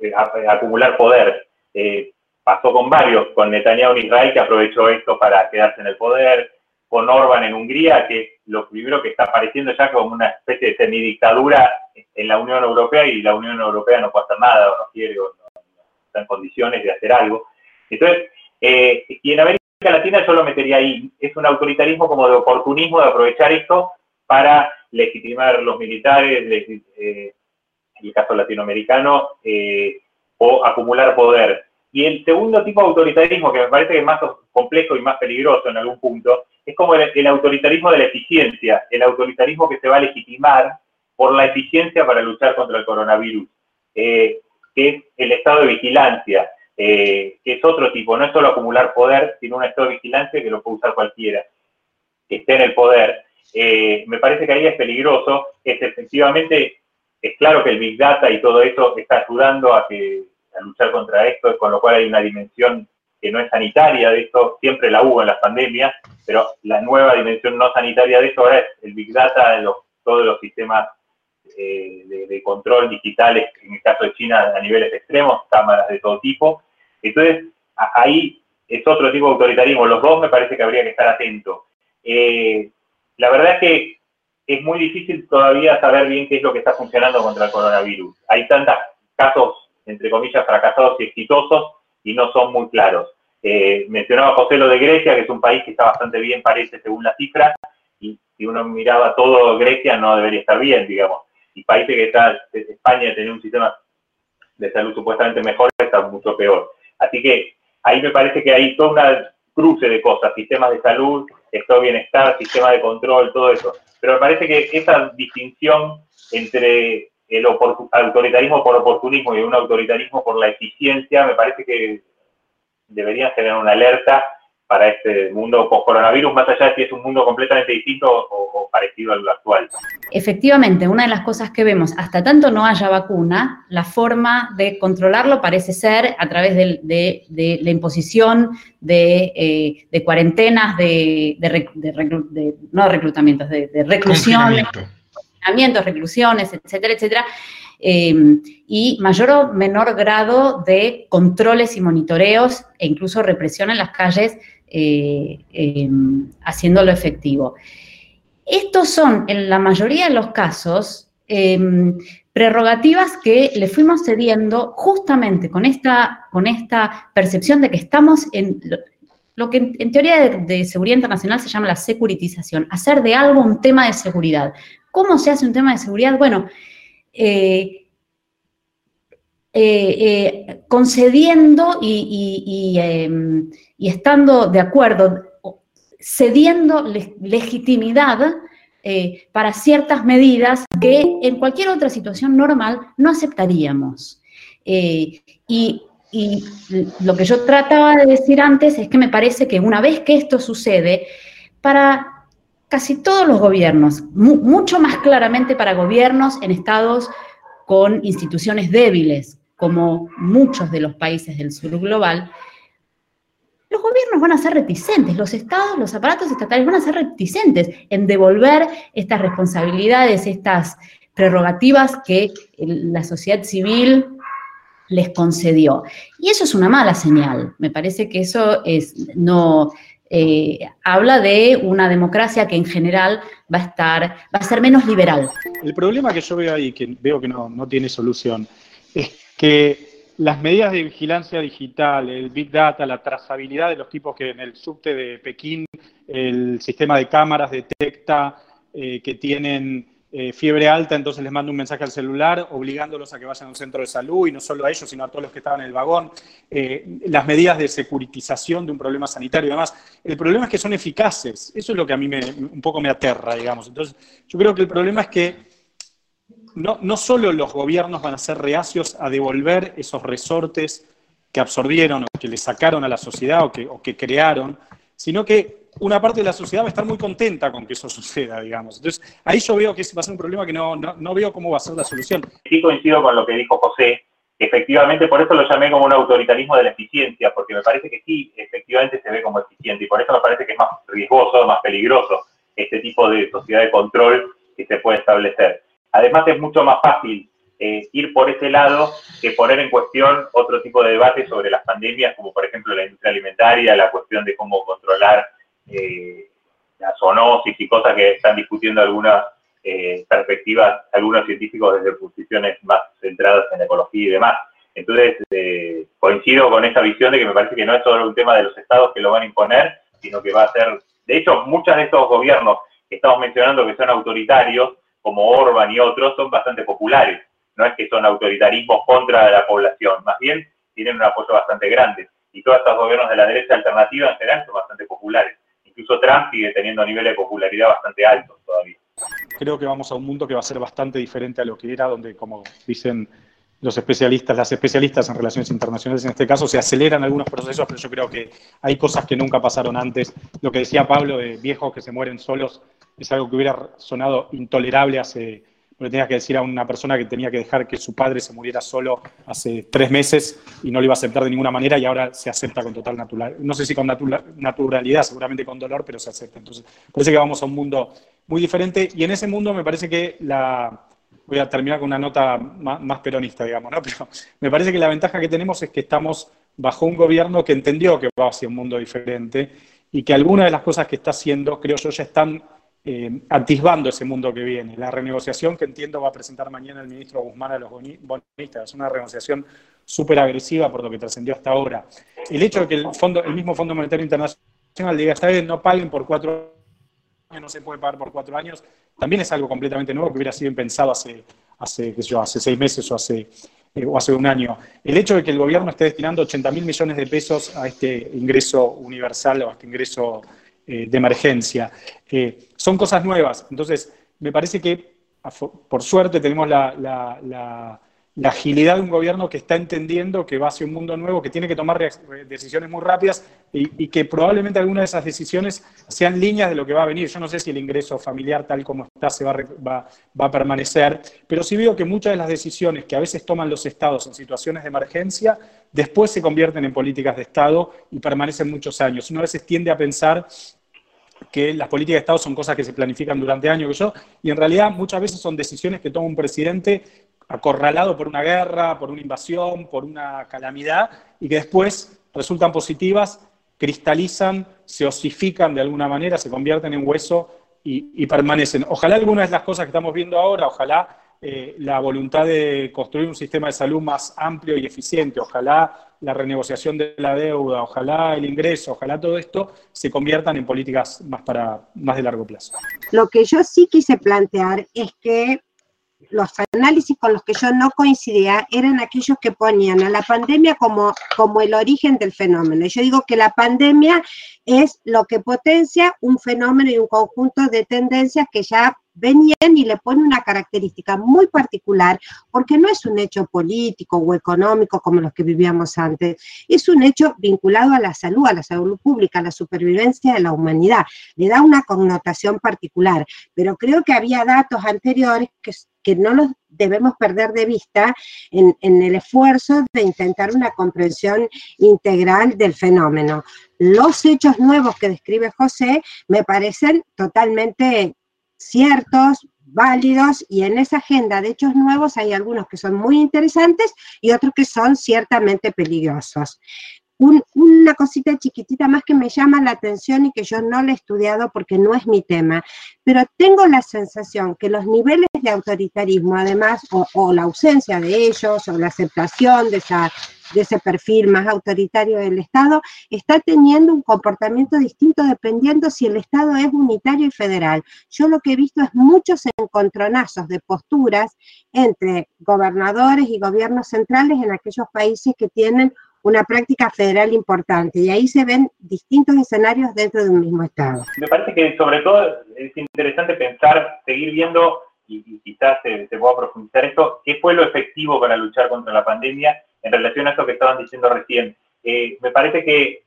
eh, acumular poder. Eh, pasó con varios, con Netanyahu en Israel, que aprovechó esto para quedarse en el poder, con Orban en Hungría, que lo primero que está apareciendo ya como una especie de semidictadura en la Unión Europea y la Unión Europea no puede hacer nada o no quiere o no está en condiciones de hacer algo. Entonces, eh, y en América Latina yo lo metería ahí. Es un autoritarismo como de oportunismo de aprovechar esto para legitimar los militares, eh, en el caso latinoamericano, eh, o acumular poder. Y el segundo tipo de autoritarismo, que me parece que es más complejo y más peligroso en algún punto, es como el, autoritarismo de la eficiencia, el autoritarismo que se va a legitimar por la eficiencia para luchar contra el coronavirus, que es el estado de vigilancia, eh, que es otro tipo, no es solo acumular poder, sino un estado de vigilancia que lo puede usar cualquiera, que esté en el poder. Eh, me parece que ahí es peligroso, es efectivamente, es claro que el Big Data y todo eso está ayudando a, que, a luchar contra esto, con lo cual hay una dimensión que no es sanitaria de esto, siempre la hubo en las pandemias, pero la nueva dimensión no sanitaria de esto ahora es el Big Data, los todos los sistemas eh, de, control digitales, en el caso de China a niveles extremos, cámaras de todo tipo. Entonces, ahí es otro tipo de autoritarismo. Los dos me parece que habría que estar atentos. Eh, la verdad es que es muy difícil todavía saber bien qué es lo que está funcionando contra el coronavirus. Hay tantos casos, entre comillas, fracasados y exitosos y no son muy claros. Eh, mencionaba José lo de Grecia, que es un país que está bastante bien, parece, según la cifra, y si uno miraba todo Grecia no debería estar bien, digamos. Y países que está, España tiene un sistema de salud supuestamente mejor, está mucho peor. Así que ahí me parece que hay toda una cruce de cosas, sistemas de salud, estado bienestar, sistema de control, todo eso. Pero me parece que esa distinción entre el autoritarismo por oportunismo y un autoritarismo por la eficiencia, me parece que deberían generar una alerta para este mundo post-coronavirus, más allá de si es un mundo completamente distinto o, parecido al actual. Efectivamente, una de las cosas que vemos, hasta tanto no haya vacuna, la forma de controlarlo parece ser a través de, la imposición de, eh, cuarentenas, de, no reclutamientos, de, reclusiones, reclusiones, etcétera, etcétera, Em, y mayor o menor grado de controles y monitoreos e incluso represión en las calles, haciéndolo efectivo. Estos son, en la mayoría de los casos, em, prerrogativas que le fuimos cediendo justamente con esta, con esta percepción de que estamos en lo, que en, teoría de, seguridad internacional se llama la securitización, hacer de algo un tema de seguridad. ¿Cómo se hace un tema de seguridad? Bueno, eh, eh, eh, concediendo em, y, estando de acuerdo, cediendo legitimidad para ciertas medidas que en cualquier otra situación normal no aceptaríamos. y, lo que yo trataba de decir antes es que me parece que una vez que esto sucede, para casi todos los gobiernos, mucho más claramente para gobiernos en estados con instituciones débiles, como muchos de los países del sur global, los gobiernos van a ser reticentes, los estados, los aparatos estatales van a ser reticentes en devolver estas responsabilidades, estas prerrogativas que la sociedad civil les concedió. Y eso es una mala señal. Me parece que eso es, no, eh, habla de una democracia que en general va a estar, va a ser menos liberal. El problema que yo veo ahí, que veo que no, no tiene solución, es que las medidas de vigilancia digital, el Big Data, la trazabilidad de los tipos que en el subte de Pekín el sistema de cámaras detecta eh, que tienen eh, fiebre alta, entonces les mando un mensaje al celular obligándolos a que vayan a un centro de salud y no solo a ellos, sino a todos los que estaban en el vagón. Eh, las medidas de securitización de un problema sanitario y demás. El problema es que son eficaces. Eso es lo que a mí me, un poco me aterra, digamos. Entonces, yo creo que el problema es que no, no solo los gobiernos van a ser reacios a devolver esos resortes que absorbieron o que le sacaron a la sociedad o que, crearon, sino que una parte de la sociedad va a estar muy contenta con que eso suceda, digamos. Entonces, ahí yo veo que va a ser un problema que no, no, veo cómo va a ser la solución. Sí coincido con lo que dijo José, efectivamente, por eso lo llamé como un autoritarismo de la eficiencia, porque me parece que sí, efectivamente se ve como eficiente, y por eso me parece que es más riesgoso, más peligroso este tipo de sociedad de control que se puede establecer. Además, es mucho más fácil eh, ir por ese lado que poner en cuestión otro tipo de debate sobre las pandemias, como por ejemplo la industria alimentaria, la cuestión de cómo controlar eh, la zoonosis y cosas que están discutiendo algunas eh, perspectivas, algunos científicos desde posiciones más centradas en ecología y demás. Entonces, eh, coincido con esa visión de que me parece que no es solo un tema de los estados que lo van a imponer, sino que va a ser, de hecho, muchos de estos gobiernos que estamos mencionando que son autoritarios, como Orban y otros, son bastante populares. No es que son autoritarismos contra la población, más bien tienen un apoyo bastante grande. Y todos estos gobiernos de la derecha alternativa en general son bastante populares incluso Trump sigue teniendo niveles de popularidad bastante altos todavía. Creo que vamos a un mundo que va a ser bastante diferente a lo que era, donde, como dicen los especialistas, las especialistas en relaciones internacionales en este caso, se aceleran algunos procesos, pero yo creo que hay cosas que nunca pasaron antes. Lo que decía Pablo de viejos que se mueren solos es algo que hubiera sonado intolerable hace le tenías que decir a una persona que tenía que dejar que su padre se muriera solo hace tres meses y no lo iba a aceptar de ninguna manera y ahora se acepta con total naturalidad. No sé si con naturalidad, seguramente con dolor, pero se acepta. Entonces, parece que vamos a un mundo muy diferente y en ese mundo me parece que la... Voy a terminar con una nota más, peronista, digamos, ¿no? [LAUGHS] Pero me parece que la ventaja que tenemos es que estamos bajo un gobierno que entendió que va hacia un mundo diferente y que algunas de las cosas que está haciendo, creo yo, ya están eh, ese mundo que viene. La renegociación que entiendo va a presentar mañana el ministro Guzmán a los bonistas es una renegociación súper agresiva por lo que trascendió hasta ahora. El hecho de que el, fondo, el mismo Fondo Monetario Internacional diga, esta vez no paguen por cuatro años, no se puede pagar por cuatro años, también es algo completamente nuevo que hubiera sido impensado hace, hace, yo, hace seis meses eh, o hace un año. El hecho de que el gobierno esté destinando 80 mil millones de pesos a este ingreso universal o a este ingreso eh, de emergencia, son cosas nuevas. Entonces, me parece que, por suerte, tenemos la agilidad de un gobierno que está entendiendo que va hacia un mundo nuevo, que tiene que tomar decisiones muy rápidas y, que probablemente algunas de esas decisiones sean líneas de lo que va a venir. Yo no sé si el ingreso familiar tal como está se va, va, a permanecer, pero sí veo que muchas de las decisiones que a veces toman los estados en situaciones de emergencia, después se convierten en políticas de Estado y permanecen muchos años. Uno a veces tiende a pensar que las políticas de Estado son cosas que se planifican durante años, que yo, y en realidad muchas veces son decisiones que toma un presidente acorralado por una guerra, por una invasión, por una calamidad, y que después resultan positivas, cristalizan, se osifican de alguna manera, se convierten en hueso y, permanecen. Ojalá algunas de las cosas que estamos viendo ahora, ojalá eh, la voluntad de construir un sistema de salud más amplio y eficiente, ojalá la renegociación de la deuda, ojalá el ingreso, ojalá todo esto se conviertan en políticas más, para, más de largo plazo. Lo que yo sí quise plantear es que los análisis con los que yo no coincidía eran aquellos que ponían a la pandemia como, como el origen del fenómeno. Yo digo que la pandemia es lo que potencia un fenómeno y un conjunto de tendencias que ya venían y le pone una característica muy particular, porque no es un hecho político o económico como los que vivíamos antes, es un hecho vinculado a la salud, a la salud pública, a la supervivencia de la humanidad. Le da una connotación particular, pero creo que había datos anteriores que, que no los debemos perder de vista en, en el esfuerzo de intentar una comprensión integral del fenómeno. Los hechos nuevos que describe José me parecen totalmente ciertos, válidos, y en esa agenda de hechos nuevos hay algunos que son muy interesantes y otros que son ciertamente peligrosos. una cosita chiquitita más que me llama la atención y que yo no le he estudiado porque no es mi tema, pero tengo la sensación que los niveles de autoritarismo, además, o la ausencia de ellos, o la aceptación de esa de ese perfil más autoritario del Estado, está teniendo un comportamiento distinto dependiendo si el Estado es unitario y federal. Yo lo que he visto es muchos encontronazos de posturas entre gobernadores y gobiernos centrales en aquellos países que tienen una práctica federal importante y ahí se ven distintos escenarios dentro de un mismo Estado. Me parece que sobre todo es interesante pensar, seguir viendo y, quizás se, se, pueda profundizar esto, qué fue lo efectivo para luchar contra la pandemia en relación a esto que estaban diciendo recién. Eh, me parece que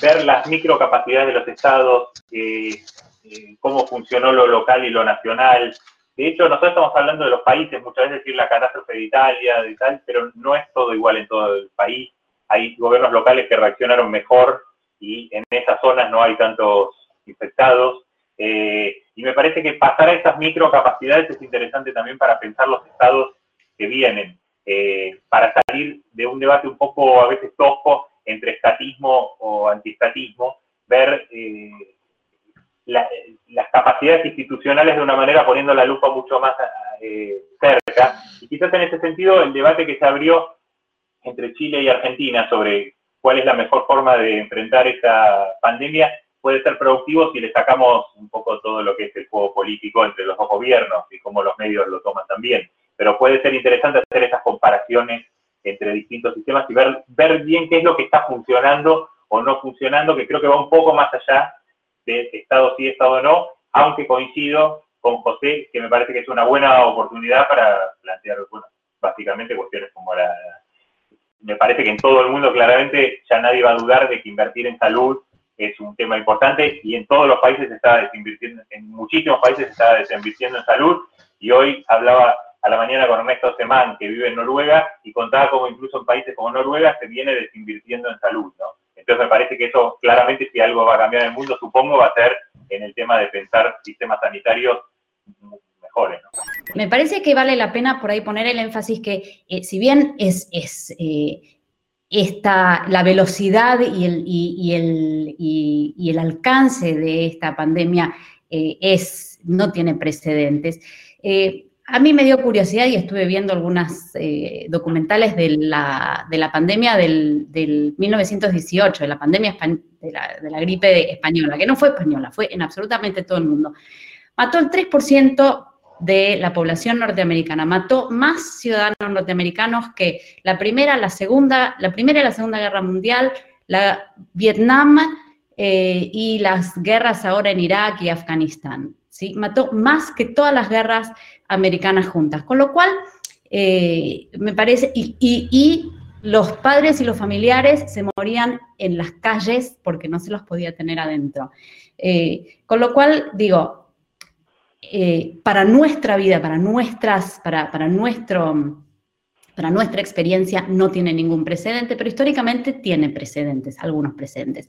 ver las microcapacidades de los estados, eh, eh, cómo funcionó lo local y lo nacional. De hecho, nosotros estamos hablando de los países, muchas veces decir la catástrofe de Italia, de tal, pero no es todo igual en todo el país. Hay gobiernos locales que reaccionaron mejor y en esas zonas no hay tantos infectados. Y me parece que pasar a esas microcapacidades es interesante también para pensar los estados que vienen. Eh, para salir de un debate un poco a veces tosco entre estatismo o antiestatismo, ver eh, las capacidades institucionales de una manera poniendo la lupa mucho más eh, cerca. Y quizás en ese sentido el debate que se abrió entre Chile y Argentina sobre cuál es la mejor forma de enfrentar esta pandemia puede ser productivo si le sacamos un poco todo lo que es el juego político entre los dos gobiernos y cómo los medios lo toman también. Pero puede ser interesante hacer esas comparaciones entre distintos sistemas y ver, ver bien qué es lo que está funcionando o no funcionando, que creo que va un poco más allá de Estado sí, Estado no, aunque coincido con José, que me parece que es una buena oportunidad para plantear, básicamente cuestiones como la... Me parece que en todo el mundo claramente ya nadie va a dudar de que invertir en salud es un tema importante y en todos los países se está desinvirtiendo, en muchísimos países se está desinvirtiendo en salud Y hoy hablaba a la mañana con Ernesto Semán, que vive en Noruega, y contaba cómo incluso en países como Noruega se viene desinvirtiendo en salud, ¿no? Entonces me parece que eso claramente si algo va a cambiar en el mundo, supongo, va a ser en el tema de pensar sistemas sanitarios mejores. Me parece que vale la pena por ahí poner el énfasis que eh, si bien es, es eh, esta, la velocidad y el, y, el, y, el, alcance de esta pandemia eh, es, no tiene precedentes. Eh, a mí me dio curiosidad y estuve viendo algunas eh, documentales de la, de la pandemia del, del, 1918, de la pandemia de la, de la, gripe española, que no fue española, fue en absolutamente todo el mundo. Mató el 3% de la población norteamericana. Mató más ciudadanos norteamericanos que la primera, la segunda, la primera y la segunda guerra mundial, la Vietnam eh, y las guerras ahora en Irak y Afganistán. ¿sí? Mató más que todas las guerras americanas juntas. Con lo cual, eh, me parece, y, los padres y los familiares se morían en las calles porque no se los podía tener adentro. Eh, con lo cual, digo, eh, para nuestra vida, para, nuestras, para, nuestro, para nuestra experiencia no tiene ningún precedente, pero históricamente tiene precedentes, algunos precedentes.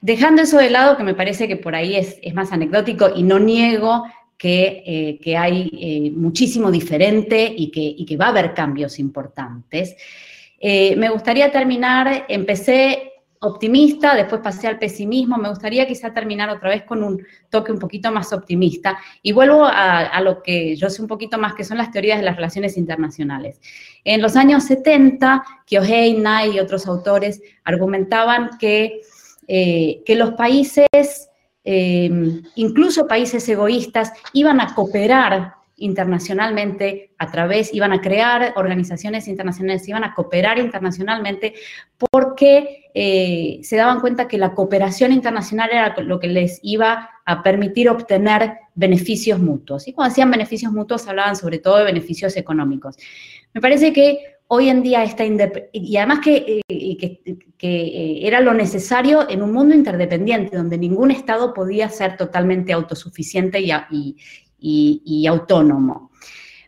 Dejando eso de lado, que me parece que por ahí es, más anecdótico y no niego que, eh, hay eh, muchísimo diferente y que, y que, va a haber cambios importantes. me gustaría terminar, empecé optimista, después pasé al pesimismo, me gustaría quizá terminar otra vez con un toque un poquito más optimista y vuelvo a, lo que yo sé un poquito más, que son las teorías de las relaciones internacionales. En los años 70, Kyohei, Nai y otros autores argumentaban que, eh, que los países, eh, incluso países egoístas, iban a cooperar internacionalmente a través, iban a crear organizaciones internacionales, iban a cooperar internacionalmente porque eh, se daban cuenta que la cooperación internacional era lo que les iba a permitir obtener beneficios mutuos. Y cuando hacían beneficios mutuos hablaban sobre todo de beneficios económicos. Me parece que hoy en día está y además que, eh, que, eh, era lo necesario en un mundo interdependiente, donde ningún Estado podía ser totalmente autosuficiente y, autónomo.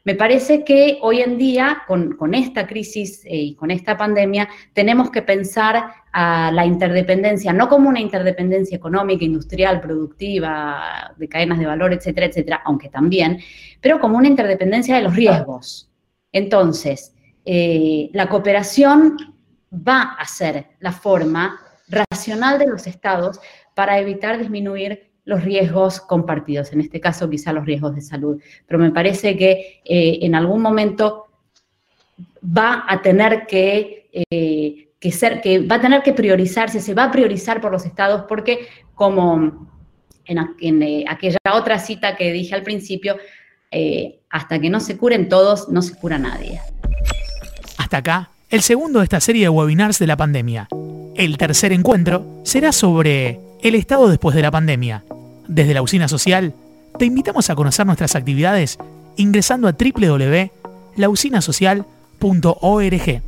Me parece que hoy en día, con, esta crisis eh, y con esta pandemia, tenemos que pensar a la interdependencia, no como una interdependencia económica, industrial, productiva, de cadenas de valor, etcétera, etcétera, aunque también, pero como una interdependencia de los riesgos. Entonces, eh, la cooperación va a ser la forma racional de los estados para evitar disminuir los riesgos compartidos, en este caso quizá los riesgos de salud. Pero me parece que eh, en algún momento va a tener que, eh, que, ser, que va a tener que priorizarse, se va a priorizar por los estados porque como en, eh, aquella otra cita que dije al principio, hasta que no se curen todos, no se cura nadie. Hasta acá, el segundo de esta serie de webinars de la pandemia. El tercer encuentro será sobre el estado después de la pandemia desde la usina social, te invitamos a conocer nuestras actividades ingresando a www.lausinasocial.org.